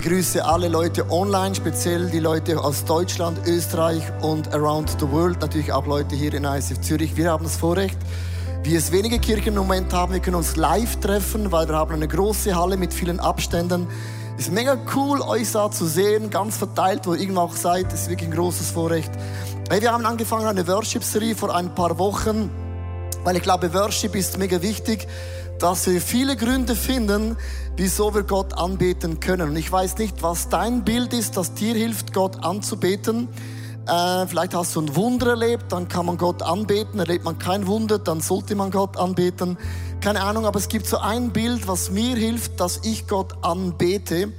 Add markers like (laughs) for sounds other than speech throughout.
begrüße alle Leute online, speziell die Leute aus Deutschland, Österreich und around the world, natürlich auch Leute hier in ISF Zürich. Wir haben das Vorrecht, wie es wenige Kirchen im Moment haben, wir können uns live treffen, weil wir haben eine große Halle mit vielen Abständen. Es ist mega cool, euch da zu sehen, ganz verteilt, wo ihr irgendwo auch seid. Das ist wirklich ein großes Vorrecht. Hey, wir haben angefangen eine Worship-Serie vor ein paar Wochen, weil ich glaube, Worship ist mega wichtig dass wir viele Gründe finden, wieso wir Gott anbeten können. Und ich weiß nicht, was dein Bild ist, das dir hilft, Gott anzubeten. Äh, vielleicht hast du ein Wunder erlebt, dann kann man Gott anbeten. Erlebt man kein Wunder, dann sollte man Gott anbeten. Keine Ahnung, aber es gibt so ein Bild, was mir hilft, dass ich Gott anbete,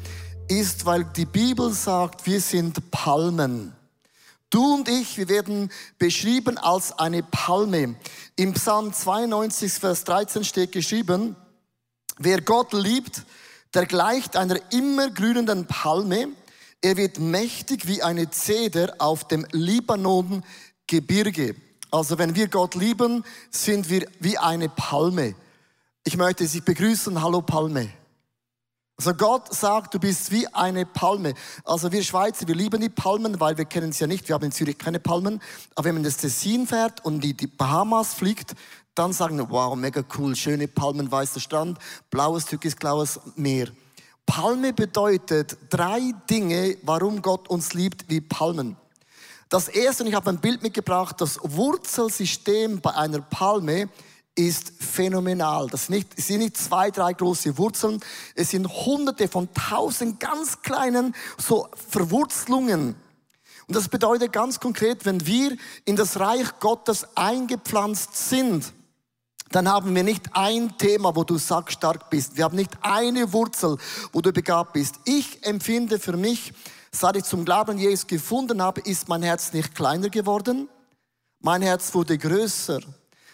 ist, weil die Bibel sagt, wir sind Palmen. Du und ich, wir werden beschrieben als eine Palme. Im Psalm 92, Vers 13 steht geschrieben, wer Gott liebt, der gleicht einer immergrünenden Palme. Er wird mächtig wie eine Zeder auf dem Libanon-Gebirge. Also wenn wir Gott lieben, sind wir wie eine Palme. Ich möchte Sie begrüßen. Hallo Palme. Also Gott sagt, du bist wie eine Palme. Also wir Schweizer, wir lieben die Palmen, weil wir kennen sie ja nicht. Wir haben in Zürich keine Palmen. Aber wenn man das Tessin fährt und die, die Bahamas fliegt, dann sagen wir, wow, mega cool, schöne Palmen, weißer Strand, blaues, türkisblaues Meer. Palme bedeutet drei Dinge, warum Gott uns liebt wie Palmen. Das erste, und ich habe ein Bild mitgebracht, das Wurzelsystem bei einer Palme ist phänomenal. Das sind nicht, sind nicht zwei, drei große Wurzeln, es sind hunderte von tausend ganz kleinen so Verwurzelungen. Und das bedeutet ganz konkret, wenn wir in das Reich Gottes eingepflanzt sind, dann haben wir nicht ein Thema, wo du sackstark bist. Wir haben nicht eine Wurzel, wo du begabt bist. Ich empfinde für mich, seit ich zum Glauben Jesus gefunden habe, ist mein Herz nicht kleiner geworden. Mein Herz wurde größer.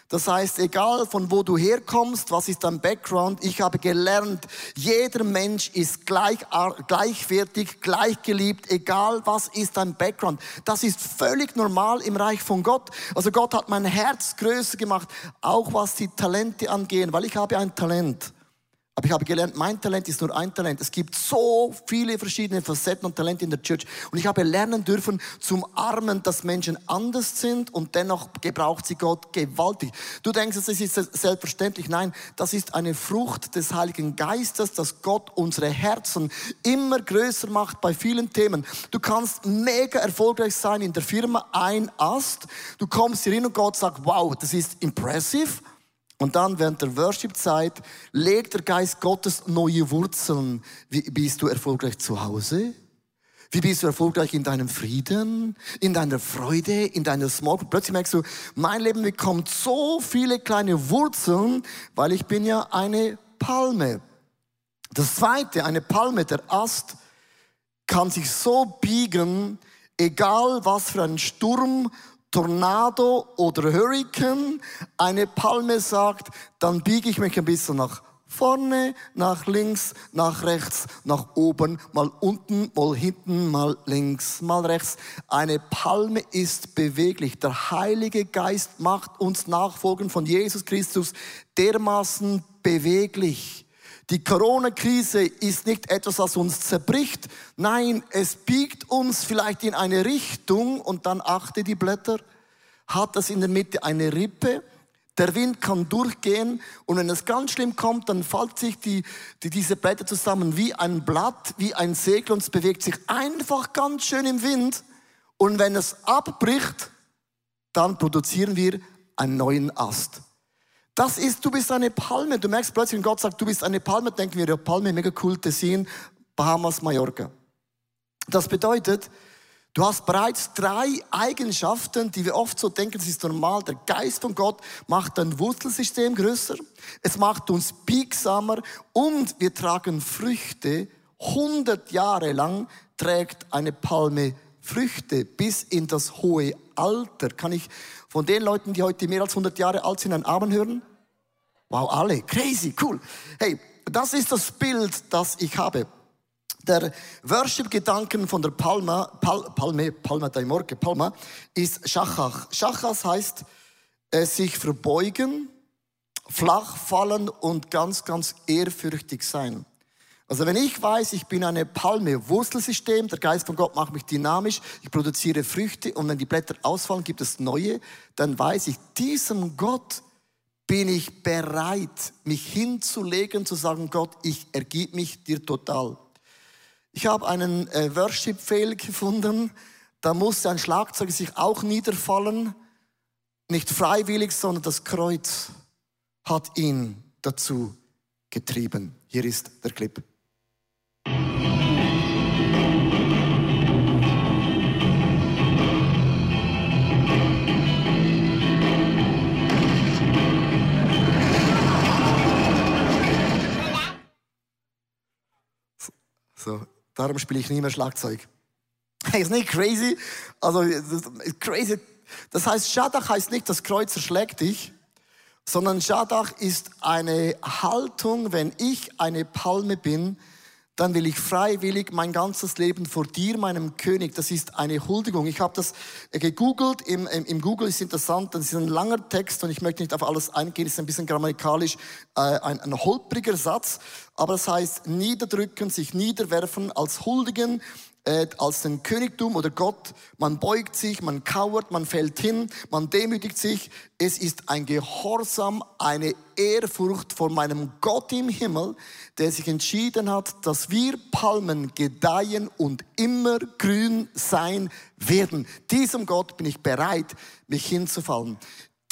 Das heißt, egal von wo du herkommst, was ist dein Background, ich habe gelernt, jeder Mensch ist gleich, gleichwertig, gleichgeliebt, egal was ist dein Background. Das ist völlig normal im Reich von Gott. Also Gott hat mein Herz größer gemacht, auch was die Talente angehen, weil ich habe ein Talent. Aber ich habe gelernt, mein Talent ist nur ein Talent. Es gibt so viele verschiedene Facetten und Talente in der Church. Und ich habe lernen dürfen zum Armen, dass Menschen anders sind und dennoch gebraucht sie Gott gewaltig. Du denkst, das ist selbstverständlich. Nein, das ist eine Frucht des Heiligen Geistes, dass Gott unsere Herzen immer größer macht bei vielen Themen. Du kannst mega erfolgreich sein in der Firma, ein Ast. Du kommst hier hin und Gott sagt, wow, das ist impressive. Und dann während der Worship-Zeit legt der Geist Gottes neue Wurzeln. Wie bist du erfolgreich zu Hause? Wie bist du erfolgreich in deinem Frieden, in deiner Freude, in deiner Small? Plötzlich merkst du, mein Leben bekommt so viele kleine Wurzeln, weil ich bin ja eine Palme. Das zweite, eine Palme, der Ast, kann sich so biegen, egal was für ein Sturm Tornado oder Hurricane eine Palme sagt, dann biege ich mich ein bisschen nach vorne, nach links, nach rechts, nach oben, mal unten, mal hinten, mal links, mal rechts. Eine Palme ist beweglich. Der Heilige Geist macht uns Nachfolgen von Jesus Christus dermaßen beweglich. Die Corona-Krise ist nicht etwas, was uns zerbricht. Nein, es biegt uns vielleicht in eine Richtung und dann achte die Blätter, hat das in der Mitte eine Rippe. Der Wind kann durchgehen und wenn es ganz schlimm kommt, dann faltet sich die, die, diese Blätter zusammen wie ein Blatt, wie ein Segel und es bewegt sich einfach ganz schön im Wind. Und wenn es abbricht, dann produzieren wir einen neuen Ast. Das ist, du bist eine Palme. Du merkst plötzlich, wenn Gott sagt, du bist eine Palme, denken wir, ja, Palme, mega cool, Tessin, Bahamas, Mallorca. Das bedeutet, du hast bereits drei Eigenschaften, die wir oft so denken, das ist normal. Der Geist von Gott macht dein Wurzelsystem größer. Es macht uns biegsamer und wir tragen Früchte. 100 Jahre lang trägt eine Palme Früchte bis in das hohe Alter. Kann ich von den Leuten, die heute mehr als 100 Jahre alt sind, ein Amen hören? Wow, alle. Crazy, cool. Hey, das ist das Bild, das ich habe. Der Worship-Gedanken von der Palma, Pal, Palme, Palma de Morge, Palma, ist Schachach. Schachas heißt äh, sich verbeugen, flach fallen und ganz, ganz ehrfürchtig sein. Also wenn ich weiß, ich bin eine Palme, Wurzelsystem, der Geist von Gott macht mich dynamisch, ich produziere Früchte und wenn die Blätter ausfallen, gibt es neue, dann weiß ich, diesem Gott bin ich bereit, mich hinzulegen, zu sagen, Gott, ich ergib mich dir total. Ich habe einen äh, Worship-Fail gefunden, da musste ein Schlagzeug sich auch niederfallen, nicht freiwillig, sondern das Kreuz hat ihn dazu getrieben. Hier ist der Clip. So, darum spiele ich nie mehr Schlagzeug. Hey, (laughs) ist nicht crazy? Also, crazy. Das heißt, Shaddach heißt nicht, das Kreuz erschlägt dich, sondern Shaddach ist eine Haltung, wenn ich eine Palme bin, dann will ich freiwillig mein ganzes Leben vor dir, meinem König. Das ist eine Huldigung. Ich habe das gegoogelt. Im, im, Im, Google ist interessant, das ist ein langer Text und ich möchte nicht auf alles eingehen. Es ist ein bisschen grammatikalisch äh, ein, ein holpriger Satz. Aber das heißt niederdrücken, sich niederwerfen, als huldigen, äh, als den Königtum oder Gott. Man beugt sich, man kauert, man fällt hin, man demütigt sich. Es ist ein Gehorsam, eine Ehrfurcht vor meinem Gott im Himmel, der sich entschieden hat, dass wir Palmen gedeihen und immer grün sein werden. Diesem Gott bin ich bereit, mich hinzufallen.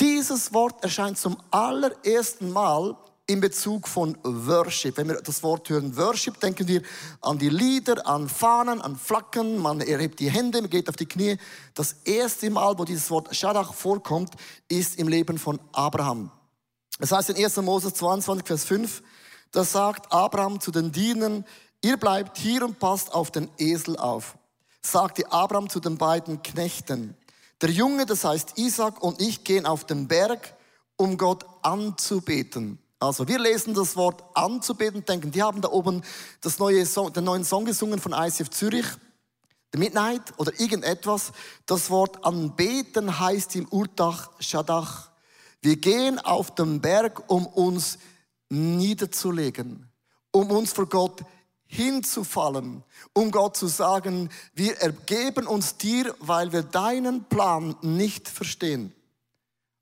Dieses Wort erscheint zum allerersten Mal in Bezug von Worship. Wenn wir das Wort hören Worship, denken wir an die Lieder, an Fahnen, an Flaggen, man erhebt die Hände, man geht auf die Knie. Das erste Mal, wo dieses Wort Shaddach vorkommt, ist im Leben von Abraham. Das heißt in 1. Mose 22, Vers 5, da sagt Abraham zu den Dienern, ihr bleibt hier und passt auf den Esel auf. Sagte Abraham zu den beiden Knechten, der Junge, das heißt Isaac und ich gehen auf den Berg, um Gott anzubeten. Also wir lesen das Wort anzubeten, denken, die haben da oben das neue Song, den neuen Song gesungen von ICF Zürich, The Midnight oder irgendetwas. Das Wort anbeten heißt im Urtach Shadach. Wir gehen auf den Berg, um uns niederzulegen, um uns vor Gott hinzufallen, um Gott zu sagen, wir ergeben uns dir, weil wir deinen Plan nicht verstehen.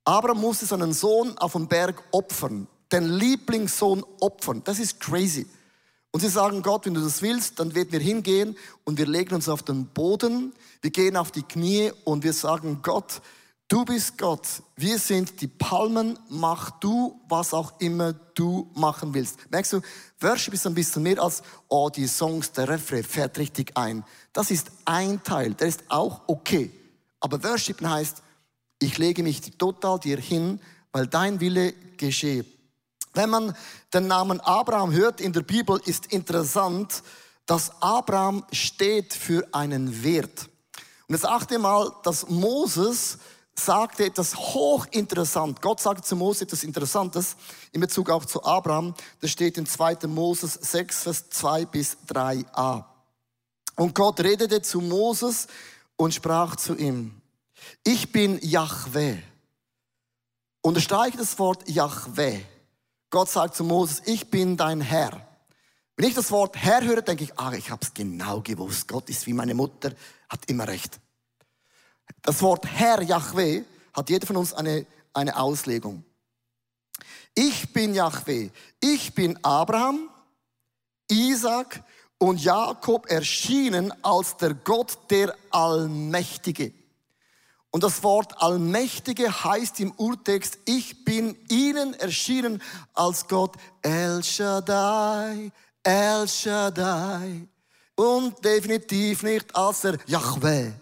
Abraham musste seinen Sohn auf dem Berg opfern den Lieblingssohn opfern. Das ist crazy. Und sie sagen, Gott, wenn du das willst, dann werden wir hingehen und wir legen uns auf den Boden, wir gehen auf die Knie und wir sagen, Gott, du bist Gott, wir sind die Palmen, mach du, was auch immer du machen willst. Merkst du, Worship ist ein bisschen mehr als, oh, die Songs, der Refrain fährt richtig ein. Das ist ein Teil, der ist auch okay. Aber Worship heißt, ich lege mich total dir hin, weil dein Wille geschehe. Wenn man den Namen Abraham hört in der Bibel, ist interessant, dass Abraham steht für einen Wert. Und das achte Mal, dass Moses sagte etwas hochinteressant. Gott sagte zu Moses etwas Interessantes in Bezug auch zu Abraham. Das steht in 2. Moses 6, Vers 2 bis 3a. Und Gott redete zu Moses und sprach zu ihm, ich bin Yahweh. Unterstreiche das Wort Yahweh. Gott sagt zu Moses, ich bin dein Herr. Wenn ich das Wort Herr höre, denke ich, ah, ich habe es genau gewusst. Gott ist wie meine Mutter, hat immer recht. Das Wort Herr, Yahweh, hat jeder von uns eine, eine Auslegung. Ich bin Yahweh. Ich bin Abraham, Isaac und Jakob erschienen als der Gott, der Allmächtige. Und das Wort Allmächtige heißt im Urtext, ich bin ihnen erschienen als Gott El Shaddai, El Shaddai und definitiv nicht als der Yahweh.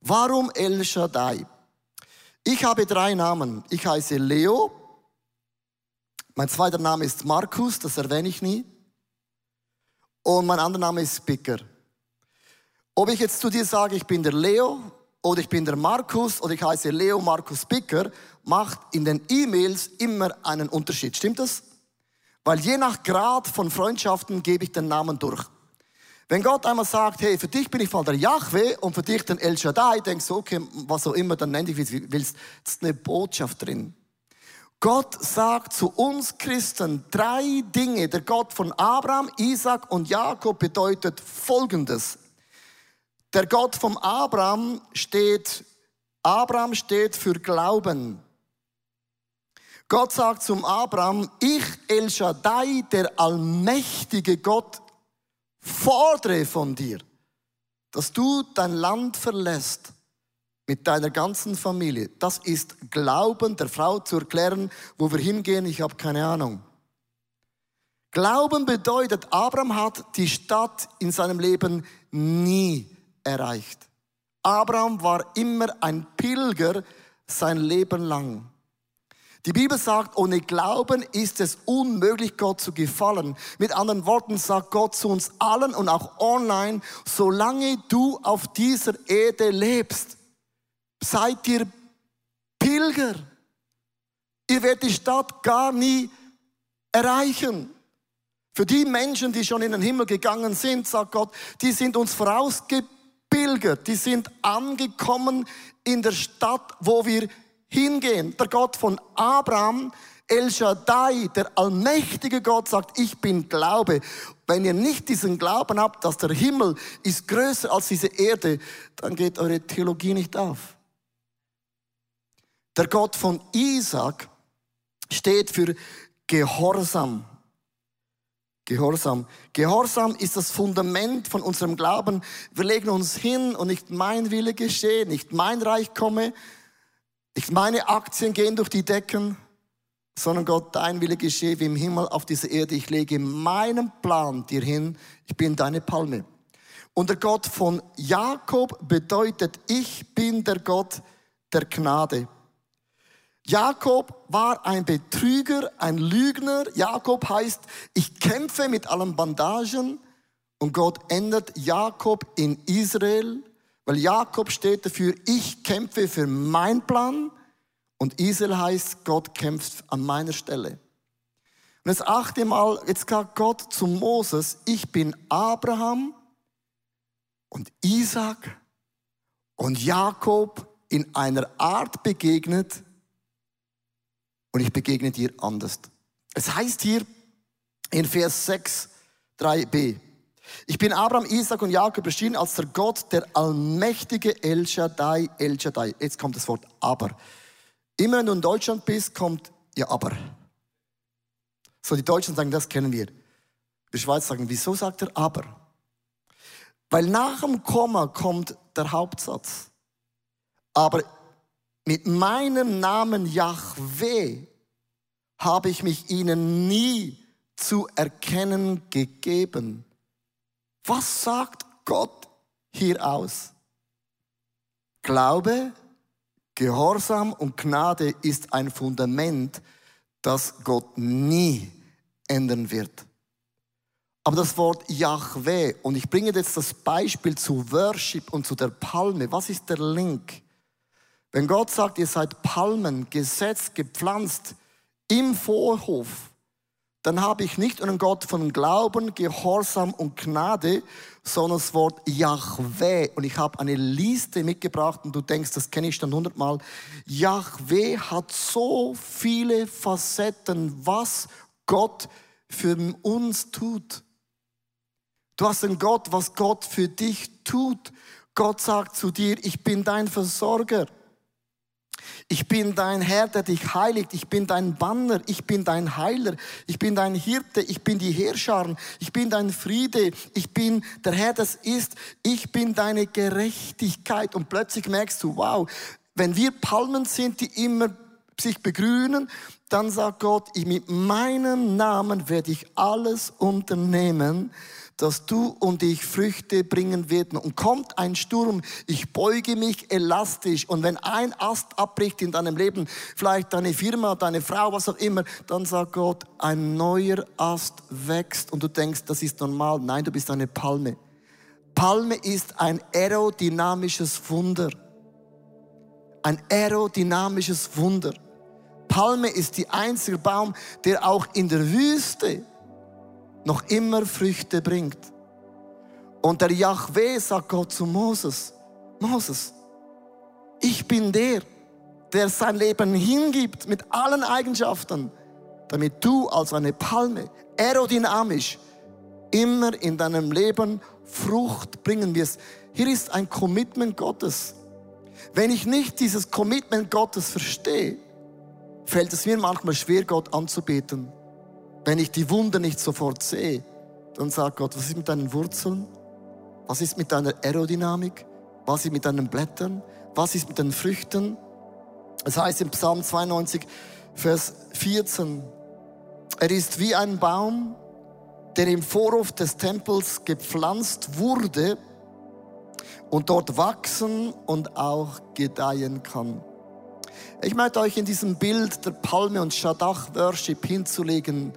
Warum El Shaddai? Ich habe drei Namen. Ich heiße Leo. Mein zweiter Name ist Markus, das erwähne ich nie. Und mein anderer Name ist Spicker. Ob ich jetzt zu dir sage, ich bin der Leo oder ich bin der Markus oder ich heiße Leo Markus Bicker, macht in den E-Mails immer einen Unterschied. Stimmt das? Weil je nach Grad von Freundschaften gebe ich den Namen durch. Wenn Gott einmal sagt, hey, für dich bin ich mal der Yahweh und für dich den El Shaddai, denkst du, okay, was auch immer, dann nenn dich, wie du willst. Das ist eine Botschaft drin. Gott sagt zu uns Christen drei Dinge. Der Gott von Abraham, Isaac und Jakob bedeutet Folgendes. Der Gott vom Abraham steht, Abraham steht für Glauben. Gott sagt zum Abraham, ich El Shaddai, der allmächtige Gott, fordere von dir, dass du dein Land verlässt mit deiner ganzen Familie. Das ist Glauben der Frau zu erklären, wo wir hingehen, ich habe keine Ahnung. Glauben bedeutet, Abraham hat die Stadt in seinem Leben nie erreicht. Abraham war immer ein Pilger sein Leben lang. Die Bibel sagt, ohne Glauben ist es unmöglich, Gott zu gefallen. Mit anderen Worten sagt Gott zu uns allen und auch online, solange du auf dieser Erde lebst, seid ihr Pilger. Ihr werdet die Stadt gar nie erreichen. Für die Menschen, die schon in den Himmel gegangen sind, sagt Gott, die sind uns vorausgepilgert, die sind angekommen in der Stadt, wo wir hingehen. Der Gott von Abraham, El Shaddai, der allmächtige Gott sagt, ich bin Glaube. Wenn ihr nicht diesen Glauben habt, dass der Himmel ist größer als diese Erde, dann geht eure Theologie nicht auf. Der Gott von Isaac steht für Gehorsam. Gehorsam. Gehorsam ist das Fundament von unserem Glauben. Wir legen uns hin und nicht mein Wille geschehe, nicht mein Reich komme, nicht meine Aktien gehen durch die Decken, sondern Gott, dein Wille geschehe wie im Himmel auf dieser Erde. Ich lege meinen Plan dir hin. Ich bin deine Palme. Und der Gott von Jakob bedeutet, ich bin der Gott der Gnade. Jakob war ein Betrüger, ein Lügner. Jakob heißt, ich kämpfe mit allen Bandagen. Und Gott ändert Jakob in Israel weil Jakob steht dafür, ich kämpfe für meinen Plan und Israel heißt, Gott kämpft an meiner Stelle. Und jetzt achte mal, jetzt sagt Gott zu Moses, ich bin Abraham und Isaac und Jakob in einer Art begegnet und ich begegne dir anders. Es heißt hier in Vers 6, 3b, ich bin Abraham, Isaac und Jakob erschienen als der Gott, der allmächtige El Shaddai, El Shaddai. Jetzt kommt das Wort aber. Immer wenn du in Deutschland bist, kommt ja aber. So, die Deutschen sagen, das kennen wir. Die Schweiz sagen, wieso sagt er aber? Weil nach dem Komma kommt der Hauptsatz. Aber mit meinem Namen Yahweh habe ich mich ihnen nie zu erkennen gegeben. Was sagt Gott hier aus? Glaube, Gehorsam und Gnade ist ein Fundament, das Gott nie ändern wird. Aber das Wort Yahweh, und ich bringe jetzt das Beispiel zu Worship und zu der Palme. Was ist der Link? Wenn Gott sagt, ihr seid Palmen, gesetzt, gepflanzt im Vorhof, dann habe ich nicht einen Gott von Glauben, Gehorsam und Gnade, sondern das Wort Yahweh. Und ich habe eine Liste mitgebracht und du denkst, das kenne ich schon hundertmal. Yahweh hat so viele Facetten, was Gott für uns tut. Du hast einen Gott, was Gott für dich tut. Gott sagt zu dir, ich bin dein Versorger. Ich bin dein Herr, der dich heiligt. Ich bin dein Banner. Ich bin dein Heiler. Ich bin dein Hirte. Ich bin die Herrscher. Ich bin dein Friede. Ich bin der Herr, das ist. Ich bin deine Gerechtigkeit. Und plötzlich merkst du, wow, wenn wir Palmen sind, die immer sich begrünen, dann sagt Gott, mit meinem Namen werde ich alles unternehmen, dass du und ich Früchte bringen werden. Und kommt ein Sturm, ich beuge mich elastisch. Und wenn ein Ast abbricht in deinem Leben, vielleicht deine Firma, deine Frau, was auch immer, dann sagt Gott, ein neuer Ast wächst. Und du denkst, das ist normal. Nein, du bist eine Palme. Palme ist ein aerodynamisches Wunder. Ein aerodynamisches Wunder. Palme ist die einzige Baum, der auch in der Wüste noch immer Früchte bringt. Und der Yahweh sagt Gott zu Moses, Moses, ich bin der, der sein Leben hingibt mit allen Eigenschaften, damit du als eine Palme aerodynamisch immer in deinem Leben Frucht bringen wirst. Hier ist ein Commitment Gottes. Wenn ich nicht dieses Commitment Gottes verstehe, fällt es mir manchmal schwer, Gott anzubeten. Wenn ich die Wunder nicht sofort sehe, dann sagt Gott, was ist mit deinen Wurzeln? Was ist mit deiner Aerodynamik? Was ist mit deinen Blättern? Was ist mit den Früchten? Es heißt im Psalm 92, Vers 14, er ist wie ein Baum, der im Vorhof des Tempels gepflanzt wurde und dort wachsen und auch gedeihen kann. Ich möchte euch in diesem Bild der Palme und Shadach Worship hinzulegen,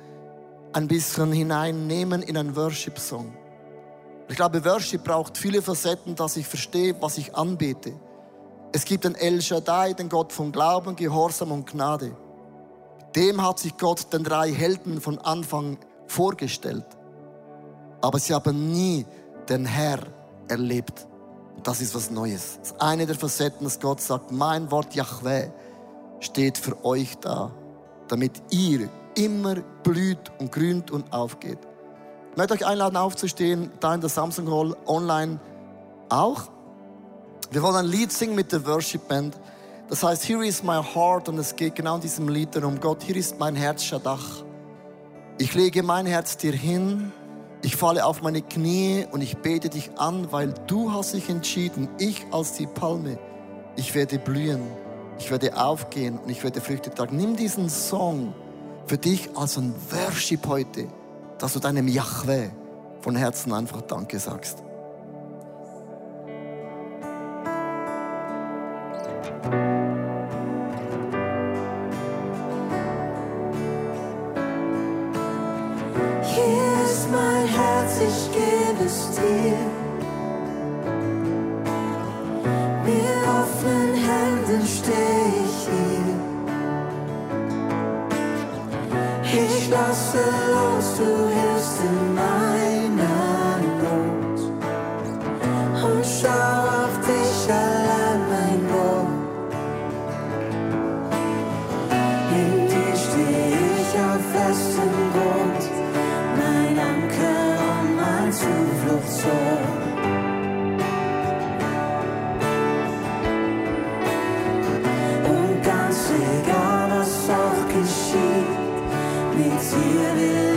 ein bisschen hineinnehmen in einen Worship-Song. Ich glaube, Worship braucht viele Facetten, dass ich verstehe, was ich anbete. Es gibt den El Shaddai, den Gott von Glauben, Gehorsam und Gnade. Dem hat sich Gott den drei Helden von Anfang vorgestellt. Aber sie haben nie den Herr erlebt. Das ist was Neues. Das ist eine der Facetten, dass Gott sagt, mein Wort Yahweh steht für euch da, damit ihr immer blüht und grünt und aufgeht. Ich möchte euch einladen, aufzustehen, da in der Samsung Hall, online auch. Wir wollen ein Lied singen mit der Worship Band. Das heißt, Here is my heart und es geht genau in diesem Lied darum, Gott, hier ist mein Herz, Shadach. Ich lege mein Herz dir hin, ich falle auf meine Knie und ich bete dich an, weil du hast dich entschieden, ich als die Palme, ich werde blühen, ich werde aufgehen und ich werde Früchte tragen. Nimm diesen Song für dich als ein Worship heute dass du deinem Yahweh von Herzen einfach Danke sagst. Hier ist mein Herz, ich gebe es dir. Hier. Ich lasse mit dir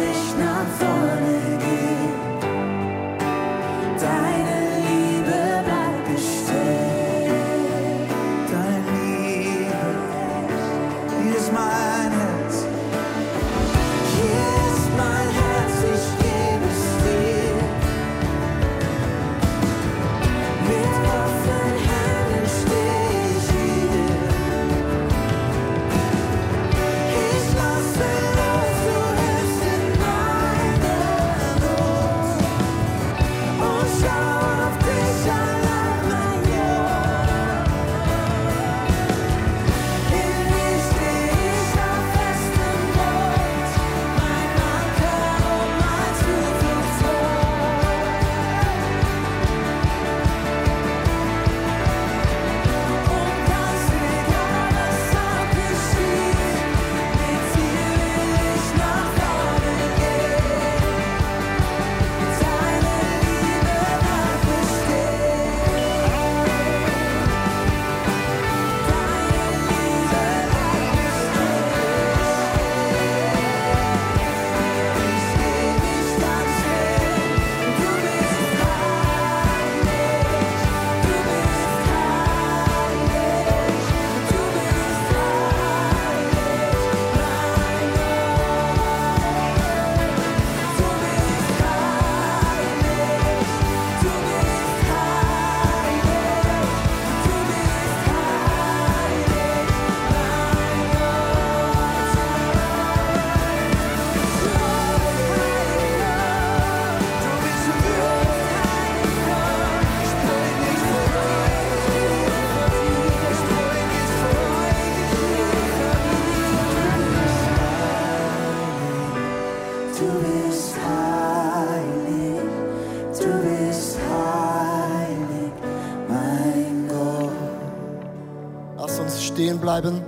bleiben.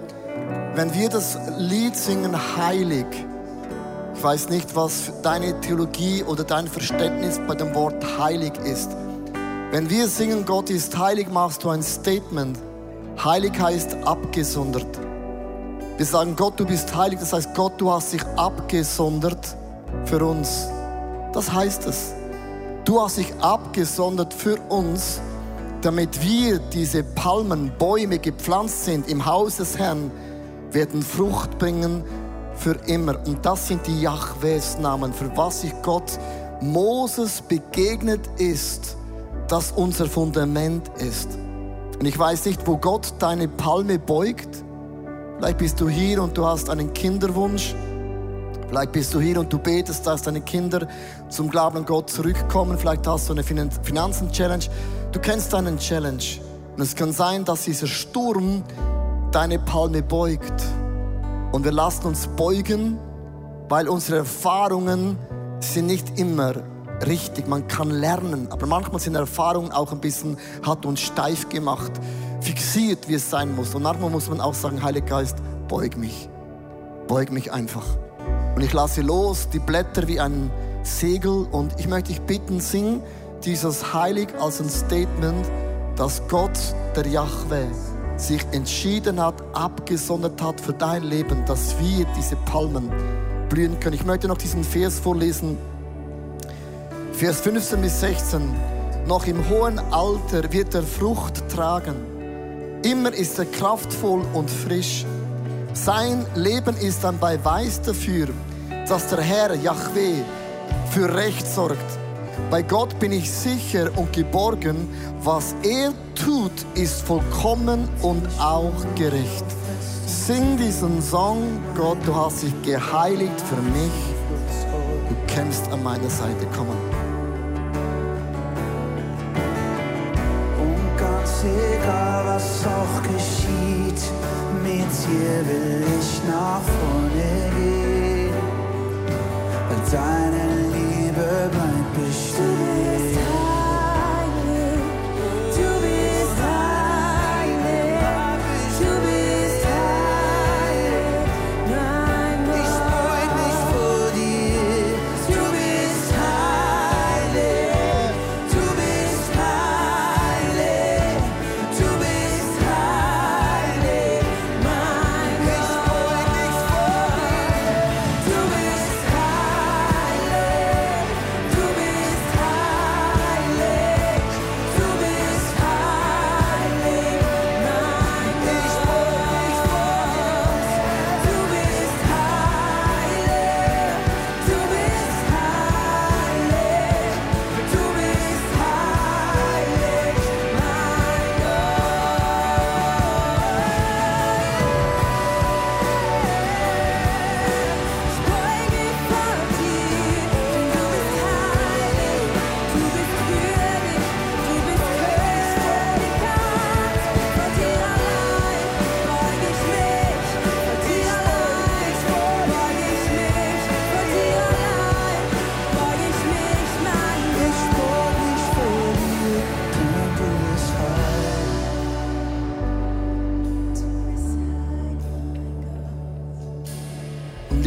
Wenn wir das Lied singen, heilig, ich weiß nicht, was deine Theologie oder dein Verständnis bei dem Wort heilig ist. Wenn wir singen, Gott ist heilig, machst du ein Statement. Heilig heißt abgesondert. Wir sagen, Gott, du bist heilig, das heißt, Gott, du hast dich abgesondert für uns. Das heißt es. Du hast dich abgesondert für uns, damit wir diese Palmen, Bäume gepflanzt sind im Haus des Herrn, werden Frucht bringen für immer. Und das sind die Jahwes Namen, für was sich Gott Moses begegnet ist, das unser Fundament ist. Und ich weiß nicht, wo Gott deine Palme beugt. Vielleicht bist du hier und du hast einen Kinderwunsch. Vielleicht bist du hier und du betest, dass deine Kinder zum Glauben an Gott zurückkommen. Vielleicht hast du eine Finanzen-Challenge. Du kennst deinen Challenge. Und es kann sein, dass dieser Sturm deine Palme beugt. Und wir lassen uns beugen, weil unsere Erfahrungen sind nicht immer richtig. Man kann lernen, aber manchmal sind Erfahrungen auch ein bisschen, hat uns steif gemacht, fixiert, wie es sein muss. Und manchmal muss man auch sagen, Heiliger Geist, beug mich. Beug mich einfach. Und ich lasse los, die Blätter wie ein Segel. Und ich möchte dich bitten, sing dieses Heilig als ein Statement, dass Gott, der Yahweh, sich entschieden hat, abgesondert hat für dein Leben, dass wir diese Palmen blühen können. Ich möchte noch diesen Vers vorlesen. Vers 15 bis 16. Noch im hohen Alter wird er Frucht tragen. Immer ist er kraftvoll und frisch. Sein Leben ist ein Beweis dafür, dass der Herr Yahweh für Recht sorgt. Bei Gott bin ich sicher und geborgen, was er tut, ist vollkommen und auch gerecht. Sing diesen Song, Gott, du hast dich geheiligt für mich. Du kämpfst an meiner Seite. Komm on. Und ganz egal, was auch geschieht, mit dir will ich nach vorne gehen. Weil deine Liebe bleibt bestehen.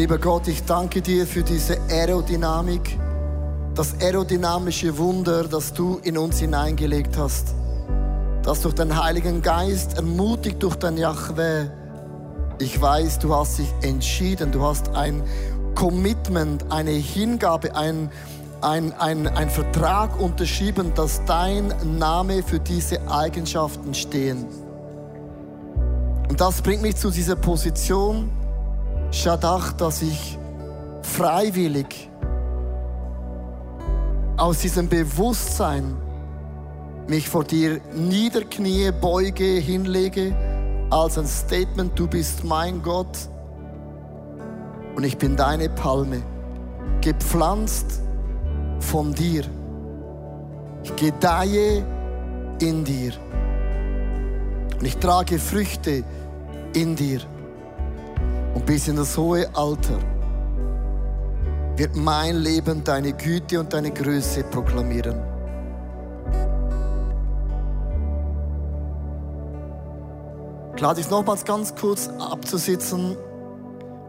Lieber Gott, ich danke dir für diese Aerodynamik, das aerodynamische Wunder, das du in uns hineingelegt hast. Das durch den Heiligen Geist, ermutigt durch dein Yahweh, ich weiß, du hast dich entschieden, du hast ein Commitment, eine Hingabe, ein, ein, ein, ein Vertrag unterschrieben, dass dein Name für diese Eigenschaften stehen. Und das bringt mich zu dieser Position, Shaddach, dass ich freiwillig aus diesem Bewusstsein mich vor dir niederknie, beuge, hinlege, als ein Statement, du bist mein Gott und ich bin deine Palme, gepflanzt von dir. Ich gedeihe in dir und ich trage Früchte in dir. Und bis in das hohe Alter wird mein Leben deine Güte und deine Größe proklamieren. Ich lade dich nochmals ganz kurz abzusitzen.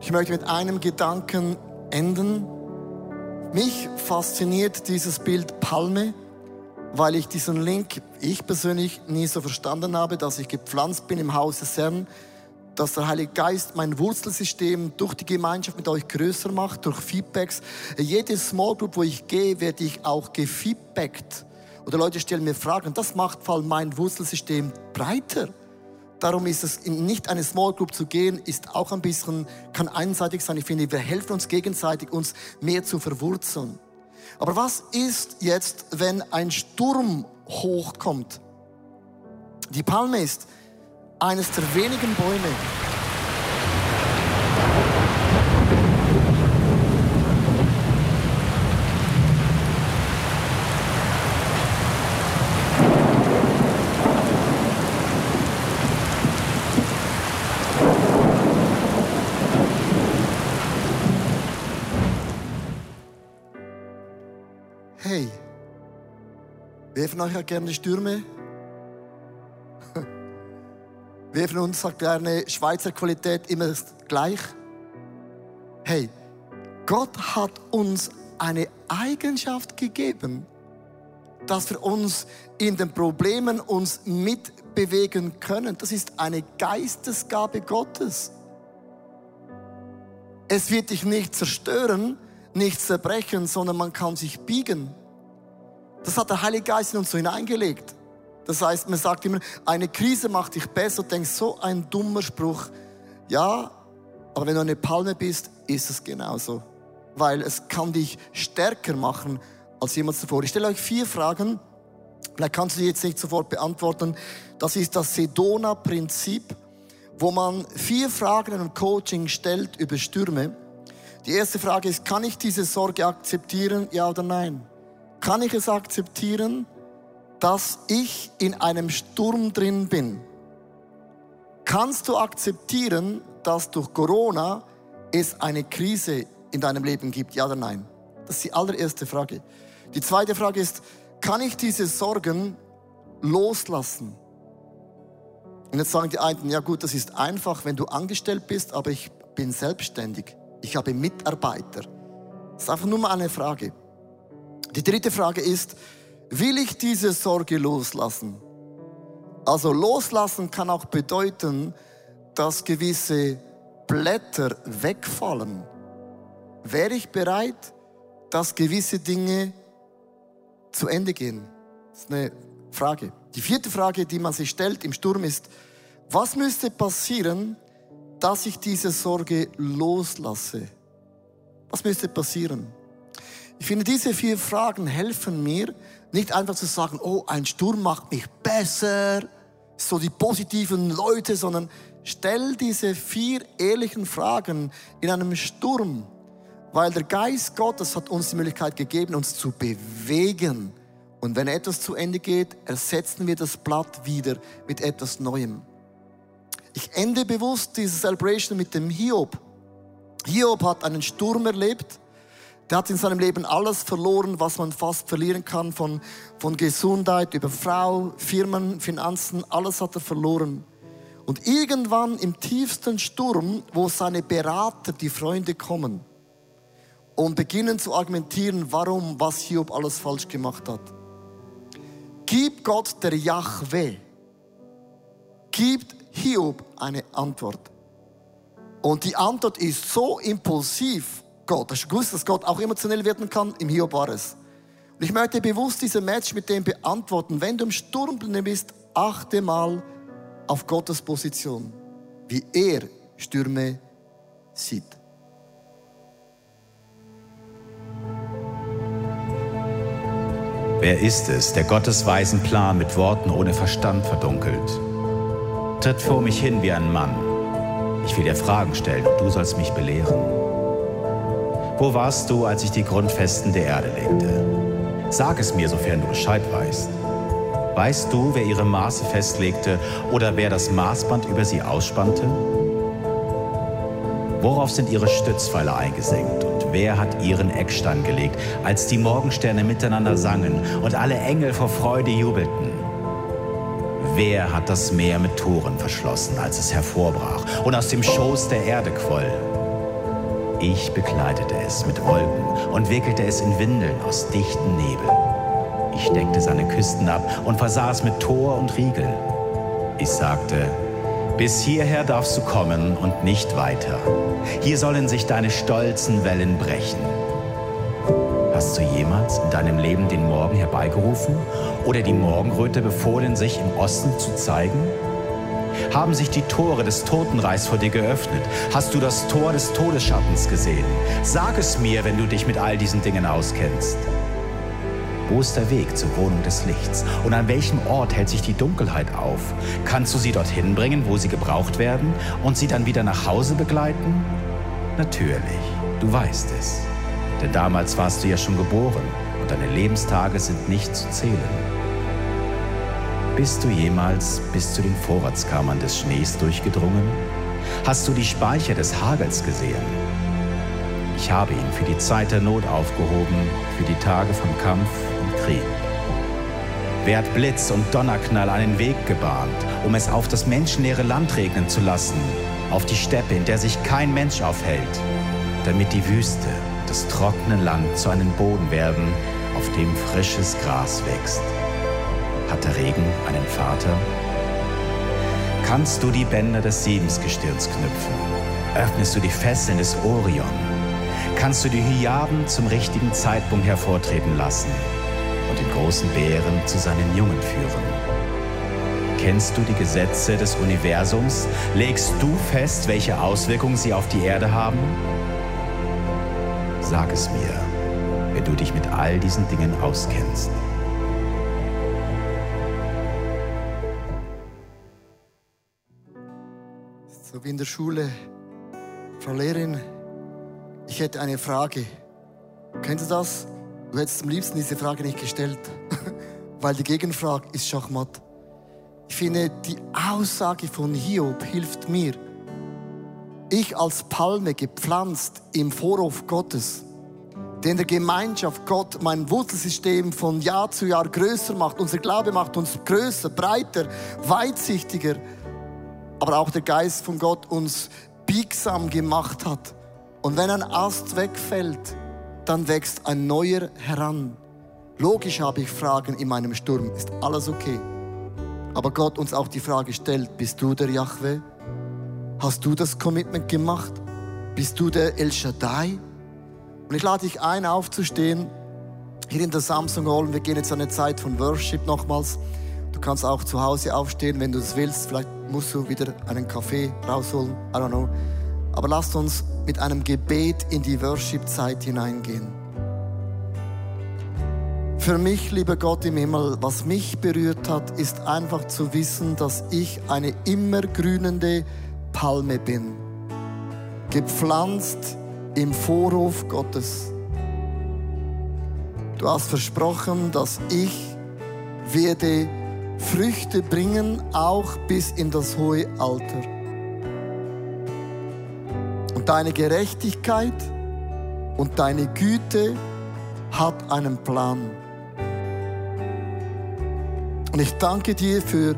Ich möchte mit einem Gedanken enden. Mich fasziniert dieses Bild Palme, weil ich diesen Link, ich persönlich, nie so verstanden habe, dass ich gepflanzt bin im Haus des Herrn, dass der Heilige Geist mein Wurzelsystem durch die Gemeinschaft mit euch größer macht, durch Feedbacks. Jede Small Group, wo ich gehe, werde ich auch gefeedbackt. Oder Leute stellen mir Fragen. Das macht vor allem mein Wurzelsystem breiter. Darum ist es in nicht eine Small Group zu gehen, ist auch ein bisschen, kann einseitig sein. Ich finde, wir helfen uns gegenseitig, uns mehr zu verwurzeln. Aber was ist jetzt, wenn ein Sturm hochkommt? Die Palme ist eines der wenigen Bäume, Hey, wer von euch hat gerne Stürme? Wer von uns sagt gerne Schweizer Qualität immer gleich? Hey, Gott hat uns eine Eigenschaft gegeben, dass wir uns in den Problemen uns mitbewegen können. Das ist eine Geistesgabe Gottes. Es wird dich nicht zerstören, nicht zerbrechen, sondern man kann sich biegen. Das hat der Heilige Geist in uns so hineingelegt. Das heißt, man sagt immer, eine Krise macht dich besser. Du denkst, so ein dummer Spruch. Ja, aber wenn du eine Palme bist, ist es genauso. Weil es kann dich stärker machen als jemals zuvor. Ich stelle euch vier Fragen. Vielleicht kannst du die jetzt nicht sofort beantworten. Das ist das Sedona-Prinzip, wo man vier Fragen einem Coaching stellt über Stürme. Die erste Frage ist, kann ich diese Sorge akzeptieren, ja oder nein? Kann ich es akzeptieren, dass ich in einem Sturm drin bin? Kannst du akzeptieren, dass durch Corona es eine Krise in deinem Leben gibt, ja oder nein? Das ist die allererste Frage. Die zweite Frage ist, kann ich diese Sorgen loslassen? Und jetzt sagen die einen, ja gut, das ist einfach, wenn du angestellt bist, aber ich bin selbstständig. Ich habe Mitarbeiter. Das ist einfach nur mal eine Frage. Die dritte Frage ist, will ich diese Sorge loslassen? Also loslassen kann auch bedeuten, dass gewisse Blätter wegfallen. Wäre ich bereit, dass gewisse Dinge zu Ende gehen? Das ist eine Frage. Die vierte Frage, die man sich stellt im Sturm ist, was müsste passieren, dass ich diese Sorge loslasse? Was müsste passieren? Ich finde, diese vier Fragen helfen mir, nicht einfach zu sagen, oh, ein Sturm macht mich besser, so die positiven Leute, sondern stell diese vier ehrlichen Fragen in einem Sturm, weil der Geist Gottes hat uns die Möglichkeit gegeben, uns zu bewegen. Und wenn etwas zu Ende geht, ersetzen wir das Blatt wieder mit etwas Neuem. Ich ende bewusst diese Celebration mit dem Hiob. Hiob hat einen Sturm erlebt. Der hat in seinem Leben alles verloren, was man fast verlieren kann, von, von Gesundheit über Frau, Firmen, Finanzen, alles hat er verloren. Und irgendwann im tiefsten Sturm, wo seine Berater, die Freunde kommen und beginnen zu argumentieren, warum, was Hiob alles falsch gemacht hat. Gibt Gott der Yahweh, gibt Hiob eine Antwort. Und die Antwort ist so impulsiv, Gott. Hast du gewusst, dass Gott auch emotionell werden kann? Im Hiob war es. Und ich möchte bewusst diese Match mit dem beantworten. Wenn du im Sturm bist, achte mal auf Gottes Position, wie er Stürme sieht. Wer ist es, der Gottes weisen Plan mit Worten ohne Verstand verdunkelt? Tritt vor mich hin wie ein Mann. Ich will dir Fragen stellen und du sollst mich belehren. Wo warst du, als ich die Grundfesten der Erde legte? Sag es mir, sofern du Bescheid weißt. Weißt du, wer ihre Maße festlegte oder wer das Maßband über sie ausspannte? Worauf sind ihre Stützpfeiler eingesenkt und wer hat ihren Eckstein gelegt, als die Morgensterne miteinander sangen und alle Engel vor Freude jubelten? Wer hat das Meer mit Toren verschlossen, als es hervorbrach und aus dem Schoß der Erde quoll? Ich bekleidete es mit Wolken und wickelte es in Windeln aus dichten Nebel. Ich deckte seine Küsten ab und versah es mit Tor und Riegel. Ich sagte, bis hierher darfst du kommen und nicht weiter. Hier sollen sich deine stolzen Wellen brechen. Hast du jemals in deinem Leben den Morgen herbeigerufen oder die Morgenröte befohlen, sich im Osten zu zeigen? Haben sich die Tore des Totenreichs vor dir geöffnet? Hast du das Tor des Todesschattens gesehen? Sag es mir, wenn du dich mit all diesen Dingen auskennst. Wo ist der Weg zur Wohnung des Lichts? Und an welchem Ort hält sich die Dunkelheit auf? Kannst du sie dorthin bringen, wo sie gebraucht werden, und sie dann wieder nach Hause begleiten? Natürlich, du weißt es. Denn damals warst du ja schon geboren und deine Lebenstage sind nicht zu zählen. Bist du jemals bis zu den Vorratskammern des Schnees durchgedrungen? Hast du die Speicher des Hagels gesehen? Ich habe ihn für die Zeit der Not aufgehoben, für die Tage von Kampf und Krieg. Wer hat Blitz und Donnerknall einen Weg gebahnt, um es auf das menschenleere Land regnen zu lassen, auf die Steppe, in der sich kein Mensch aufhält, damit die Wüste, das trockene Land zu einem Boden werden, auf dem frisches Gras wächst? Hat der Regen einen Vater? Kannst du die Bänder des Siebensgestirns knüpfen? Öffnest du die Fesseln des Orion? Kannst du die Hyaden zum richtigen Zeitpunkt hervortreten lassen und den großen Bären zu seinen Jungen führen? Kennst du die Gesetze des Universums? Legst du fest, welche Auswirkungen sie auf die Erde haben? Sag es mir, wenn du dich mit all diesen Dingen auskennst. So wie in der Schule. Frau Lehrerin, ich hätte eine Frage. Kennst du das? Du hättest am liebsten diese Frage nicht gestellt, (laughs) weil die Gegenfrage ist Schachmatt. Ich finde, die Aussage von Hiob hilft mir. Ich als Palme gepflanzt im Vorhof Gottes, der in der Gemeinschaft Gott mein Wurzelsystem von Jahr zu Jahr größer macht. Unser Glaube macht uns größer, breiter, weitsichtiger. Aber auch der Geist von Gott uns biegsam gemacht hat. Und wenn ein Ast wegfällt, dann wächst ein neuer heran. Logisch habe ich Fragen in meinem Sturm. Ist alles okay? Aber Gott uns auch die Frage stellt, bist du der Yahweh? Hast du das Commitment gemacht? Bist du der El Shaddai? Und ich lade dich ein, aufzustehen. Hier in der Samsung Hall. Wir gehen jetzt eine Zeit von Worship nochmals. Du kannst auch zu Hause aufstehen, wenn du das willst. Vielleicht musst du wieder einen Kaffee rausholen. I don't know. Aber lasst uns mit einem Gebet in die Worship-Zeit hineingehen. Für mich, lieber Gott im Himmel, was mich berührt hat, ist einfach zu wissen, dass ich eine immergrünende Palme bin. Gepflanzt im Vorhof Gottes. Du hast versprochen, dass ich werde Früchte bringen, auch bis in das hohe Alter. Und deine Gerechtigkeit und deine Güte hat einen Plan. Und ich danke dir für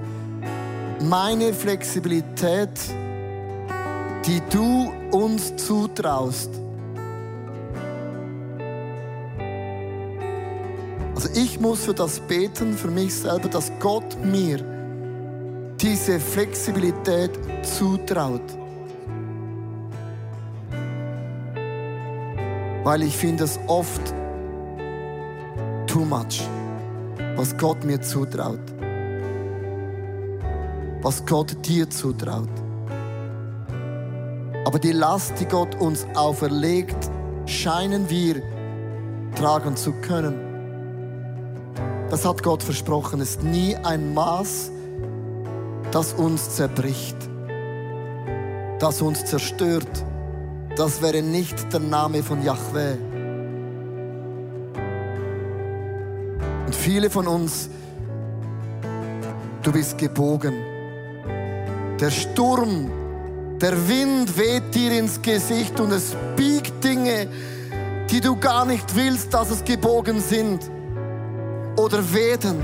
meine Flexibilität, die du uns zutraust. Ich muss für das beten, für mich selber, dass Gott mir diese Flexibilität zutraut. Weil ich finde es oft too much, was Gott mir zutraut. Was Gott dir zutraut. Aber die Last, die Gott uns auferlegt, scheinen wir tragen zu können. Das hat Gott versprochen, ist nie ein Maß, das uns zerbricht, das uns zerstört. Das wäre nicht der Name von Yahweh. Und viele von uns, du bist gebogen. Der Sturm, der Wind weht dir ins Gesicht und es biegt Dinge, die du gar nicht willst, dass es gebogen sind oder werden,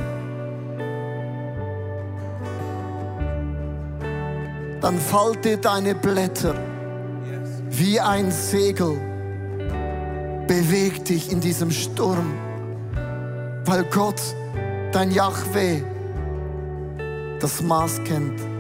dann falte deine Blätter wie ein Segel. Beweg dich in diesem Sturm, weil Gott, dein Yahweh, das Maß kennt.